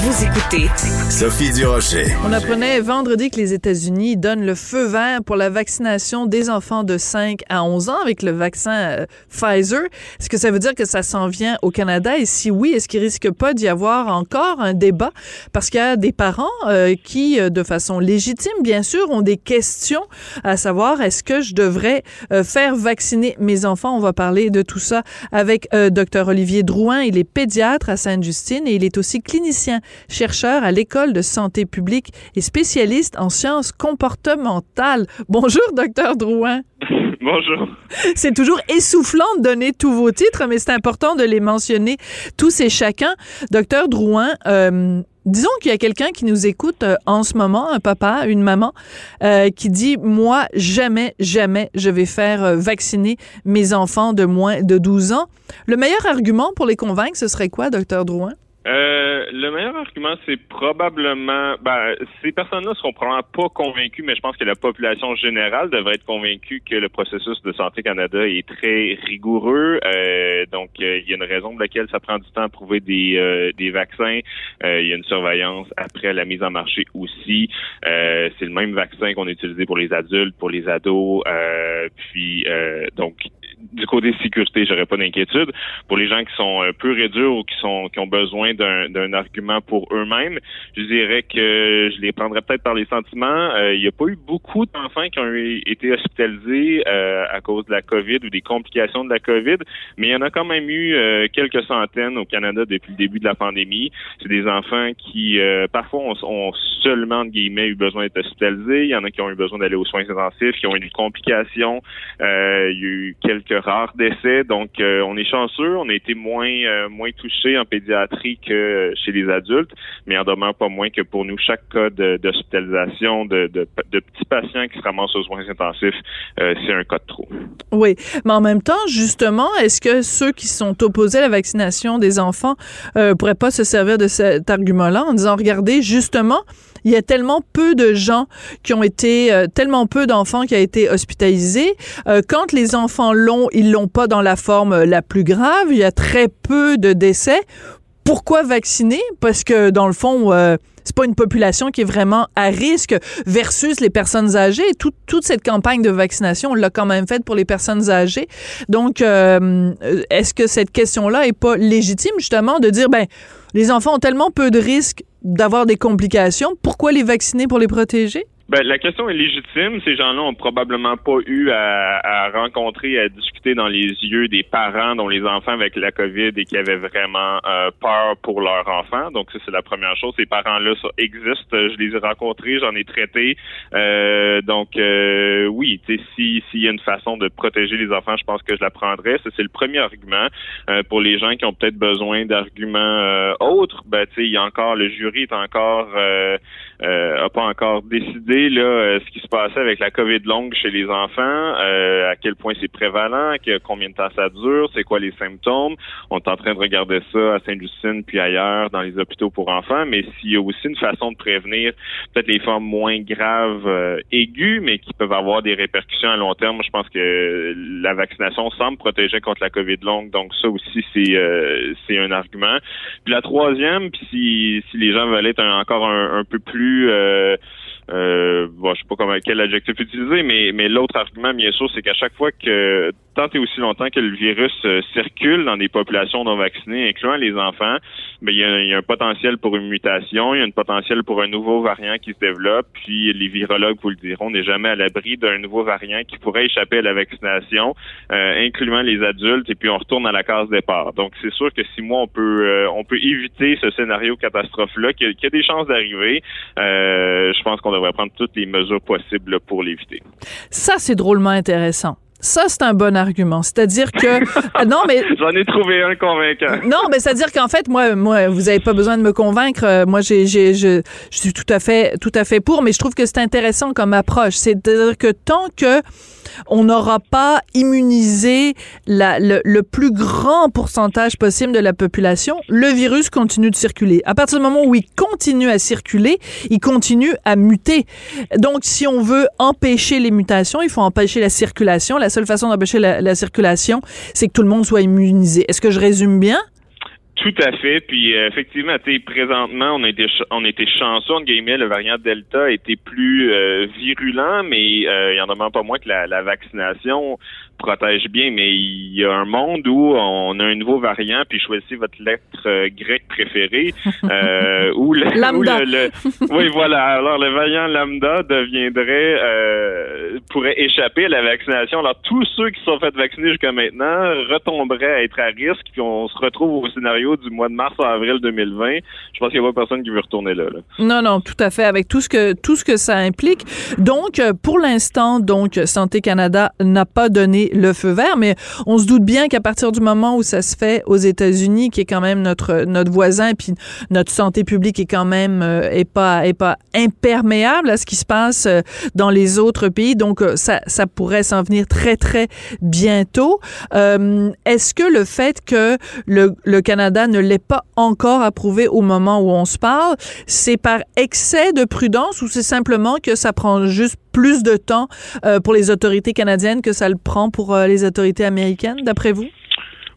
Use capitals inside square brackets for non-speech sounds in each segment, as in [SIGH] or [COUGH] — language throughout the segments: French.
Vous écoutez Sophie Durocher. On apprenait vendredi que les États-Unis donnent le feu vert pour la vaccination des enfants de 5 à 11 ans avec le vaccin euh, Pfizer. Est-ce que ça veut dire que ça s'en vient au Canada? Et si oui, est-ce qu'il risque pas d'y avoir encore un débat? Parce qu'il y a des parents euh, qui, euh, de façon légitime, bien sûr, ont des questions à savoir est-ce que je devrais faire vacciner mes enfants? On va parler de tout ça avec Dr. Olivier Drouin. Il est pédiatre à Sainte-Justine et il est aussi clinicien chercheur à l'École de santé publique et spécialiste en sciences comportementales. Bonjour, docteur Drouin. [LAUGHS] Bonjour. C'est toujours essoufflant de donner tous vos titres, mais c'est important de les mentionner tous et chacun. Docteur Drouin, euh, disons qu'il y a quelqu'un qui nous écoute euh, en ce moment, un papa, une maman, euh, qui dit moi jamais, jamais je vais faire vacciner mes enfants de moins de 12 ans. Le meilleur argument pour les convaincre, ce serait quoi, docteur Drouin? Euh, le meilleur argument, c'est probablement, ben, ces personnes-là seront probablement pas convaincues, mais je pense que la population générale devrait être convaincue que le processus de Santé Canada est très rigoureux. Euh, donc, euh, il y a une raison pour laquelle ça prend du temps à prouver des, des vaccins. il y a une surveillance après la mise en marché aussi. c'est le même vaccin qu'on a utilisé pour les adultes, pour les ados. puis, donc, côté sécurité, j'aurais pas d'inquiétude. Pour les gens qui sont un peu réduits ou qui sont qui ont besoin d'un argument pour eux-mêmes, je dirais que je les prendrais peut-être par les sentiments. Euh, il n'y a pas eu beaucoup d'enfants qui ont été hospitalisés euh, à cause de la COVID ou des complications de la COVID, mais il y en a quand même eu euh, quelques centaines au Canada depuis le début de la pandémie. C'est des enfants qui parfois ont, seulement eu besoin d'être hospitalisés. Il y en a qui ont eu besoin d'aller aux soins intensifs, qui ont eu des complications. il y a eu quelques rares décès. Donc, euh, on est chanceux. On a été moins euh, moins touchés en pédiatrie que chez les adultes, mais en demeure pas moins que pour nous, chaque cas d'hospitalisation de, de, petits patients qui se ramassent aux soins intensifs, euh, c'est un cas de trop. Oui, mais en même temps, justement, est-ce que ceux qui sont opposés à la vaccination des enfants euh, pourraient pas se servir de cet argument-là en disant, regardez, justement, il y a tellement peu de gens qui ont été, euh, tellement peu d'enfants qui ont été hospitalisés. Euh, quand les enfants l'ont, ils l'ont pas dans la forme euh, la plus grave. Il y a très peu de décès. Pourquoi vacciner? Parce que dans le fond, c'est pas une population qui est vraiment à risque versus les personnes âgées. toute cette campagne de vaccination, on l'a quand même faite pour les personnes âgées. Donc, est-ce que cette question-là est pas légitime justement de dire, ben, les enfants ont tellement peu de risques d'avoir des complications. Pourquoi les vacciner pour les protéger? Ben, la question est légitime. Ces gens-là ont probablement pas eu à, à, rencontrer, à discuter dans les yeux des parents dont les enfants avec la COVID et qui avaient vraiment euh, peur pour leurs enfants. Donc, ça, c'est la première chose. Ces parents-là, ça. Je les ai rencontrés, j'en ai traité. Euh, donc, euh, oui, si s'il y a une façon de protéger les enfants, je pense que je la prendrais. Ça, c'est le premier argument. Euh, pour les gens qui ont peut-être besoin d'arguments autres, ben, il y a encore, le jury est encore, a pas encore décidé là, euh, ce qui se passait avec la COVID longue chez les enfants, euh, à quel point c'est prévalent, combien de temps ça dure, c'est quoi les symptômes. On est en train de regarder ça à Sainte-Justine puis ailleurs dans les hôpitaux pour enfants, mais s'il y a aussi une façon de prévenir peut-être les formes moins graves, euh, aiguës, mais qui peuvent avoir des répercussions à long terme, je pense que la vaccination semble protéger contre la COVID longue, donc ça aussi c'est c'est un argument. Puis la troisième, puis si, si les gens veulent être encore un peu plus plus euh, euh, bon, je sais pas comment quel adjectif utiliser, mais mais l'autre argument, bien sûr, c'est qu'à chaque fois que tant et aussi longtemps que le virus euh, circule dans des populations non vaccinées, incluant les enfants, ben, il y, a, un potentiel pour une mutation, il y a un potentiel pour un nouveau variant qui se développe. Puis les virologues vous le diront, on n'est jamais à l'abri d'un nouveau variant qui pourrait échapper à la vaccination, euh, incluant les adultes. Et puis on retourne à la case départ. Donc c'est sûr que si moi on peut euh, on peut éviter ce scénario catastrophe là, qu'il y, a des chances d'arriver, je pense qu'on devrait prendre toutes les mesures possibles pour l'éviter. Ça, c'est drôlement intéressant. Ça, c'est un bon argument. C'est-à-dire que [LAUGHS] non, mais j'en ai trouvé un convaincant. Non, mais c'est-à-dire qu'en fait, moi, moi, vous avez pas besoin de me convaincre. Euh, moi, j'ai, j'ai, je, je suis tout à fait, tout à fait pour. Mais je trouve que c'est intéressant comme approche. C'est-à-dire que tant que on n'aura pas immunisé la, le, le, plus grand pourcentage possible de la population, le virus continue de circuler. À partir du moment où il continue à circuler, il continue à muter. Donc, si on veut empêcher les mutations, il faut empêcher la circulation. La La seule façon d'empêcher la, la circulation, c'est que tout le monde soit immunisé. Est-ce que je résume bien? Tout à fait. Puis euh, effectivement, présentement, on a été on a été chanceux en guillemets. Le variant Delta été plus euh, virulent, mais euh, il y en a même pas moins que la vaccination protège bien, mais il y a un monde où on a un nouveau variant, puis choisissez votre lettre euh, grecque préférée, [LAUGHS] euh, où, le, lambda. le, oui voilà, alors le variant lambda deviendrait euh, pourrait échapper à la vaccination. Alors tous ceux qui sont fait vacciner jusqu'à maintenant retomberaient à être à risque, puis on se retrouve au scénario du mois de mars à avril 2020. Je pense qu'il n'y a pas personne qui veut retourner là, là. Non, non, tout à fait, avec tout ce que tout ce que ça implique. Donc, pour l'instant, donc Santé Canada n'a pas donné le feu vert, mais on se doute bien qu'à partir du moment où ça se fait aux États-Unis, qui est quand même notre notre voisin, puis notre santé publique est quand même euh, est pas est pas imperméable à ce qui se passe euh, dans les autres pays, donc euh, ça ça pourrait s'en venir très très bientôt. Est-ce que le fait que le, le Canada ne l'ait pas encore approuvé au moment où on se parle, c'est par excès de prudence ou c'est simplement que ça prend juste plus de temps euh, pour les autorités canadiennes que ça le prend pour euh, les autorités américaines, d'après vous?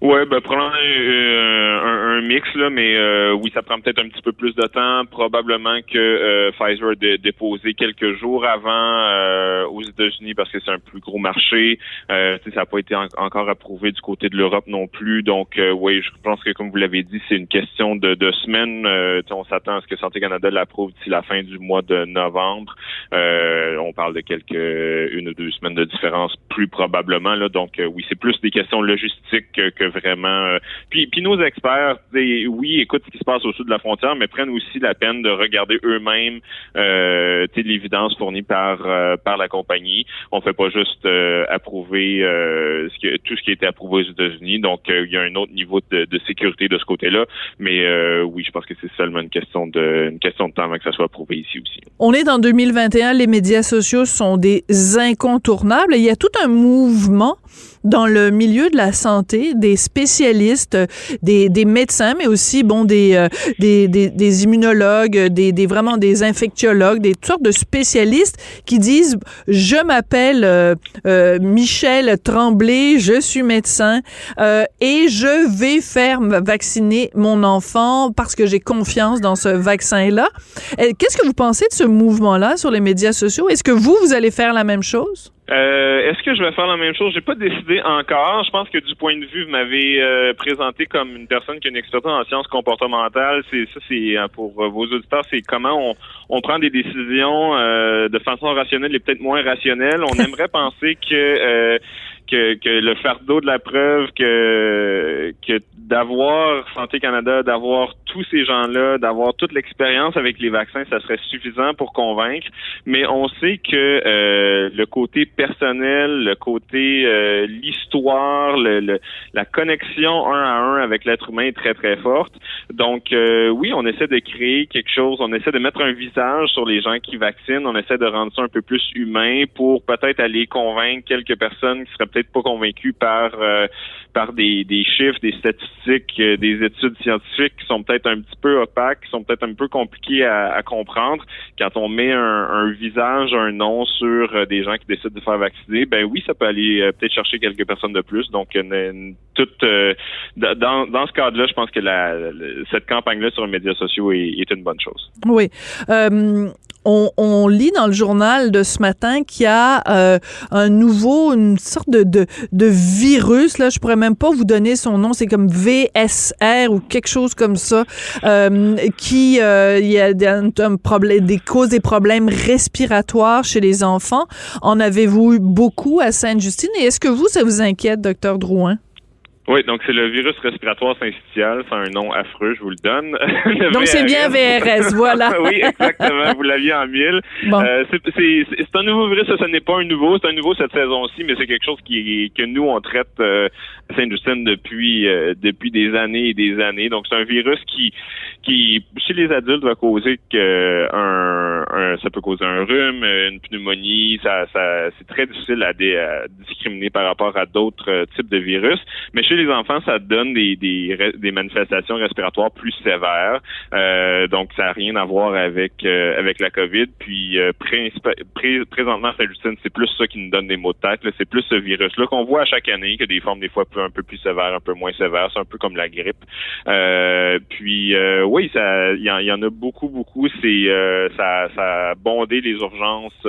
Ouais, ben probablement euh, un, un, mix là, mais euh, oui, ça prend peut-être un petit peu plus de temps. Probablement que euh, Pfizer a déposé quelques jours avant aux États-Unis parce que c'est un plus gros marché. ça n'a pas été encore approuvé du côté de l'Europe non plus. Donc oui, je pense que comme vous l'avez dit, c'est une question de, de semaines. on s'attend à ce que Santé Canada l'approuve d'ici la fin du mois de novembre. on parle de quelques une ou deux semaines de différence, plus probablement là. Donc oui, c'est plus des questions logistiques que vraiment. Euh, puis, puis nos experts, oui, écoutent ce qui se passe au sud de la frontière, mais prennent aussi la peine de regarder eux-mêmes euh, l'évidence fournie par euh, par la compagnie. On fait pas juste euh, approuver tout ce qui a été approuvé aux États-Unis. Donc, il y a un autre niveau de, de sécurité de ce côté-là. Mais oui, je pense que c'est seulement une question de une question de temps avant que ça soit approuvé ici aussi. On est en 2021. Les médias sociaux sont des incontournables. Il y a tout un mouvement dans le milieu de la santé, des spécialistes, des, médecins, mais aussi bon des, euh, immunologues, des, vraiment des infectiologues, des sortes de spécialistes qui disent je m'appelle euh, euh, Michel Tremblay, je suis médecin et je vais faire vacciner mon enfant parce que j'ai confiance dans ce vaccin-là. Qu'est-ce que vous pensez de ce mouvement-là sur les médias sociaux? Est-ce que vous vous allez faire la même chose? Euh, Est-ce que je vais faire la même chose? J'ai pas décidé encore. Je pense que du point de vue, vous m'avez euh, présenté comme une personne qui a une expertise en sciences comportementales. C'est ça, c'est euh, pour vos auditeurs, c'est comment on, on, prend des décisions euh, de façon rationnelle et peut-être moins rationnelle. On aimerait [LAUGHS] penser que que, que, le fardeau de la preuve que, que d'avoir Santé Canada, d'avoir tous ces gens-là, d'avoir toute l'expérience avec les vaccins, ça serait suffisant pour convaincre. Mais on sait que euh, le côté personnel, le côté euh, l'histoire, le, la connexion un à un avec l'être humain est très très forte. Donc euh, oui, on essaie de créer quelque chose, on essaie de mettre un visage sur les gens qui vaccinent, on essaie de rendre ça un peu plus humain pour peut-être aller convaincre quelques personnes qui seraient peut-être pas convaincues par par des, des chiffres, des statistiques, euh, des études scientifiques qui sont peut-être un petit peu opaques, qui sont peut-être un peu compliquées à, comprendre. Quand on met un, visage, un nom sur euh, des gens qui décident de faire vacciner, ben oui, ça peut aller euh, peut-être chercher quelques personnes de plus. Donc, toute dans, dans ce cadre-là, je pense que la, cette campagne-là sur les médias sociaux est une bonne chose. Oui. On, lit dans le journal de ce matin qu'il y a euh, un nouveau, une sorte de, de, virus. Là, je pourrais même pas vous donner son nom. C'est comme VSR ou quelque chose comme ça, euh, qui euh, il y a un, des causes des problèmes respiratoires chez les enfants. En avez-vous eu beaucoup à Sainte-Justine? Et est-ce que vous, ça vous inquiète, docteur Drouin? Oui, donc c'est le virus respiratoire syncytial, c'est un nom affreux, je vous le donne. [LAUGHS] donc c'est bien VRS, voilà. [LAUGHS] oui, exactement, vous l'aviez en mille. Euh, c'est un nouveau virus, ça, ce n'est pas un nouveau, c'est un nouveau cette saison-ci, mais c'est quelque chose qui que nous on traite euh, à Saint-Justine depuis euh, depuis des années et des années. Donc c'est un virus qui qui chez les adultes va causer que un, ça peut causer un rhume, une pneumonie, ça, ça c'est très difficile à, à discriminer par rapport à d'autres types de virus, mais chez les enfants, ça donne des, manifestations respiratoires plus sévères. Euh, donc, ça n'a rien à voir avec euh, avec la COVID. Puis, euh, présentement, Saint-Justine, c'est plus ça qui nous donne des maux de tête. C'est plus ce virus-là qu'on voit à chaque année, que des formes des fois un peu plus sévères, un peu moins sévères. C'est un peu comme la grippe. puis, oui, ça, il y, en a beaucoup, beaucoup. C'est ça, ça a bondé les urgences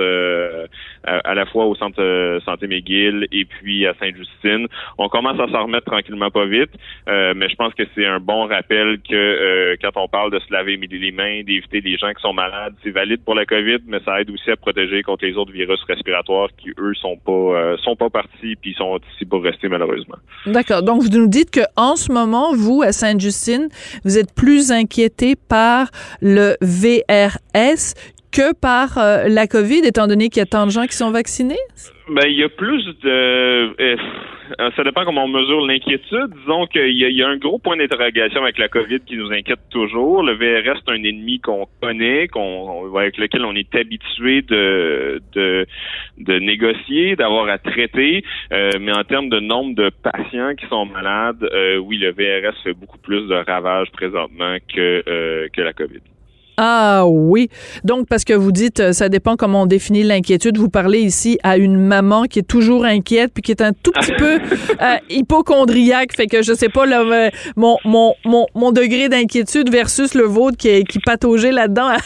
à, la fois au centre santé McGill et puis à Sainte-Justine. On commence à s'en remettre tranquillement pas vite, mais je pense que c'est un bon rappel que quand on parle de se laver les mains, d'éviter les gens qui sont malades, c'est valide pour la COVID, mais ça aide aussi à protéger contre les autres virus respiratoires qui eux sont pas euh, sont pas partis puis sont ici pour rester malheureusement. D'accord. Donc vous nous dites que en ce moment, vous à Sainte-Justine, vous êtes plus inquiété par le VRS que par euh, la COVID, étant donné qu'il y a tant de gens qui sont vaccinés? Ben, il y a plus de. Euh, ça dépend comment on mesure l'inquiétude. Disons qu'il y, a un gros point d'interrogation avec la COVID qui nous inquiète toujours. Le VRS, c'est un ennemi qu'on connaît, qu'on, avec lequel on est habitué de, de, de négocier, d'avoir à traiter. Euh, mais en termes de nombre de patients qui sont malades, oui, le VRS fait beaucoup plus de ravages présentement que, que la COVID. Ah oui. Donc, parce que vous dites, euh, ça dépend comment on définit l'inquiétude. Vous parlez ici à une maman qui est toujours inquiète puis qui est un tout petit peu [LAUGHS] euh, hypochondriaque. Fait que je sais pas, là, euh, mon, mon, mon, mon degré d'inquiétude versus le vôtre qui, qui pataugeait là-dedans [LAUGHS] à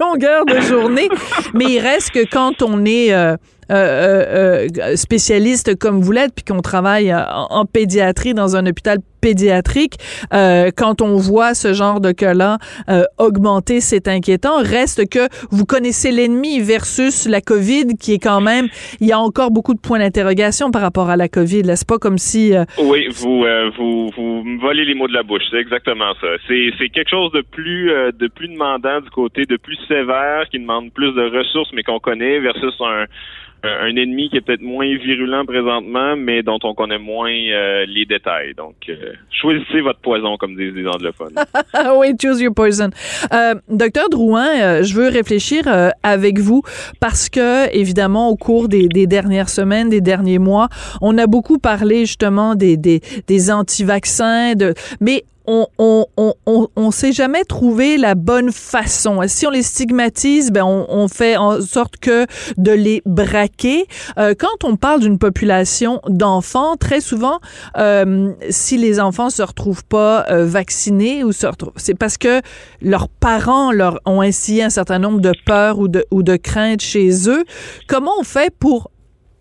longueur de journée. Mais il reste que quand on est... spécialiste comme vous l'êtes, puis qu'on travaille en, pédiatrie dans un hôpital pédiatrique, euh, quand on voit ce genre de cas-là euh, augmenter, c'est inquiétant. Reste que vous connaissez l'ennemi versus la COVID, qui est quand même, il y a encore beaucoup de points d'interrogation par rapport à la COVID. C'est pas comme si. Euh, oui, vous, vous vous me volez les mots de la bouche. C'est exactement ça. C'est quelque chose de plus de plus demandant du côté de plus sévère, qui demande plus de ressources, mais qu'on connaît versus un un ennemi qui est peut-être moins virulent présentement, mais dont on connaît moins euh, les détails. Donc, euh, choisissez votre poison, comme disent les anglophones. [LAUGHS] oui, choose your poison. Euh, docteur Drouin, je veux réfléchir avec vous parce que, évidemment, au cours des, des, dernières semaines, des derniers mois, on a beaucoup parlé justement des, des, des anti-vaccins, de, mais on on, on, on, s'est jamais trouvé la bonne façon. Si on les stigmatise, ben on, fait en sorte que de les braquer. Euh, quand on parle d'une population d'enfants, très souvent, euh, si les enfants se retrouvent pas euh, vaccinés ou se c'est parce que leurs parents leur ont instillé un certain nombre de peurs ou de ou de craintes chez eux. Comment on fait pour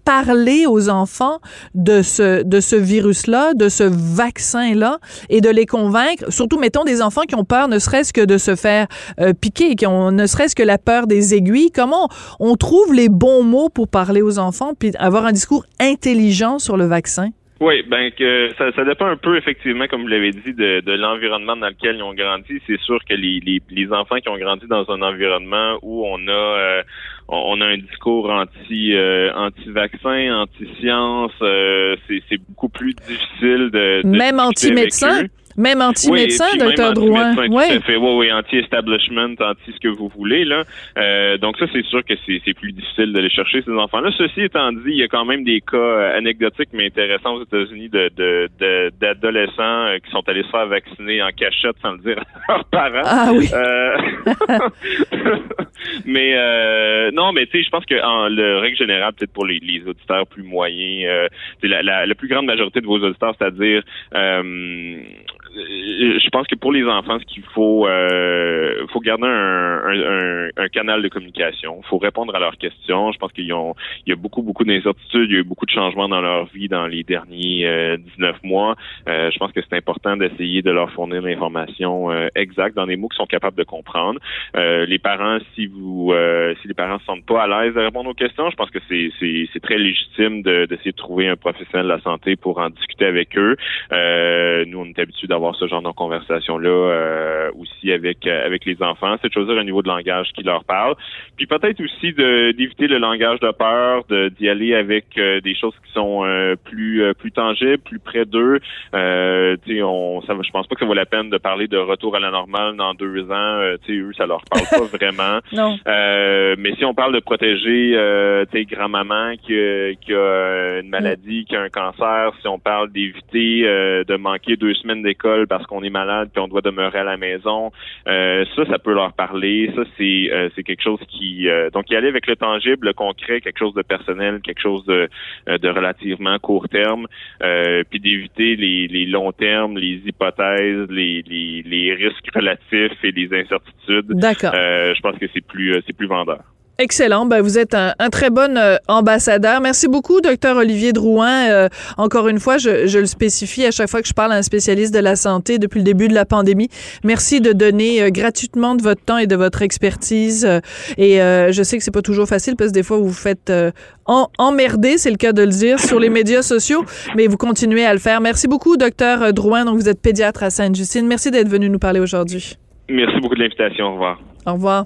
parler aux enfants de ce, de ce virus-là, de ce vaccin-là, et de les convaincre, surtout, mettons, des enfants qui ont peur, ne serait-ce que de se faire euh, piquer, qui ont ne serait-ce que la peur des aiguilles. Comment on trouve les bons mots pour parler aux enfants, puis avoir un discours intelligent sur le vaccin? Oui, ben que ça, ça dépend un peu effectivement, comme vous l'avez dit, de, de l'environnement dans lequel ils ont grandi. C'est sûr que les, les, les, enfants qui ont grandi dans un environnement où on a euh, on a un discours anti euh, anti vaccin, anti science, euh, c'est beaucoup plus difficile de, de même anti médecin. Même anti-médecin, oui, docteur Drouin. Oui. Tout à fait. Oui, oui, anti-establishment, anti ce que vous voulez. là. Euh, donc ça, c'est sûr que c'est plus difficile d'aller chercher ces enfants-là. Ceci étant dit, il y a quand même des cas euh, anecdotiques mais intéressants aux États-Unis de d'adolescents de, euh, qui sont allés se faire vacciner en cachette sans le dire à leurs parents. Ah oui. [LAUGHS] mais non, mais tu sais, je pense que en le règle générale, peut-être pour les, les, auditeurs plus moyens, la, la, la, plus grande majorité de vos auditeurs, c'est-à-dire euh, je pense que pour les enfants, ce qu'il faut, euh, faut garder un, un, canal de communication. Il faut répondre à leurs questions. Je pense qu'il y a beaucoup, beaucoup d'incertitudes. Il y a eu beaucoup de changements dans leur vie dans les derniers euh, 19 mois. Euh, je pense que c'est important d'essayer de leur fournir l'information euh, exacte dans des mots qu'ils sont capables de comprendre. les parents, si vous, si les parents se sentent pas à l'aise de répondre aux questions, je pense que c'est, très légitime de, d'essayer de trouver un professionnel de la santé pour en discuter avec eux. nous, on est habitué d'avoir avoir ce genre de conversation-là euh, aussi avec avec les enfants. C'est de choisir un niveau de langage qui leur parle. Puis peut-être aussi d'éviter le langage de peur, d'y aller avec des choses qui sont plus plus tangibles, plus près d'eux. Euh, on, ça, je pense pas que ça vaut la peine de parler de retour à la normale dans deux ans. tu eux, ça leur parle pas [LAUGHS] vraiment. Non. mais si on parle de protéger, euh, grand-maman qui, qui a une maladie, qui a un cancer, si on parle d'éviter euh, de manquer deux semaines d'école parce qu'on est malade puis on doit demeurer à la maison, euh, ça, ça peut leur parler. Ça, c'est euh, c'est quelque chose qui donc y aller avec le tangible, le concret, quelque chose de personnel, quelque chose de, de relativement court terme, puis d'éviter les, les longs termes, les hypothèses, les, les, les risques relatifs et les incertitudes. D'accord. je pense que c'est plus c'est plus vendeur. Excellent. Ben, vous êtes un, très bon euh, ambassadeur. Merci beaucoup, docteur Olivier Drouin. Euh, encore une fois, je, je, le spécifie à chaque fois que je parle à un spécialiste de la santé depuis le début de la pandémie. Merci de donner euh, gratuitement de votre temps et de votre expertise. et je sais que c'est pas toujours facile parce que des fois vous vous faites en, emmerder, c'est le cas de le dire, sur les médias sociaux, mais vous continuez à le faire. Merci beaucoup, docteur Drouin. Donc vous êtes pédiatre à Sainte-Justine. Merci d'être venu nous parler aujourd'hui. Merci beaucoup de l'invitation. Au revoir. Au revoir.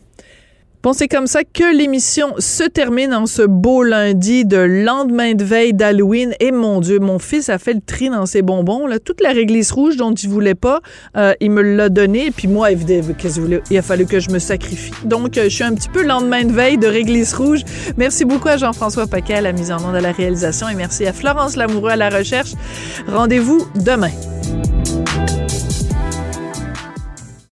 Bon, c'est comme ça que l'émission se termine en ce beau lundi de lendemain de veille d'Halloween. Et mon Dieu, mon fils a fait le tri dans ses bonbons. Toute la réglisse rouge dont il voulait pas, euh, il me l'a donné. Et puis moi, il a fallu que je me sacrifie. Donc, euh, je suis un petit peu lendemain de veille de réglisse rouge. Merci beaucoup à Jean-François Paquet à la mise en onde à la réalisation. Et merci à Florence Lamoureux à la recherche. Rendez-vous demain.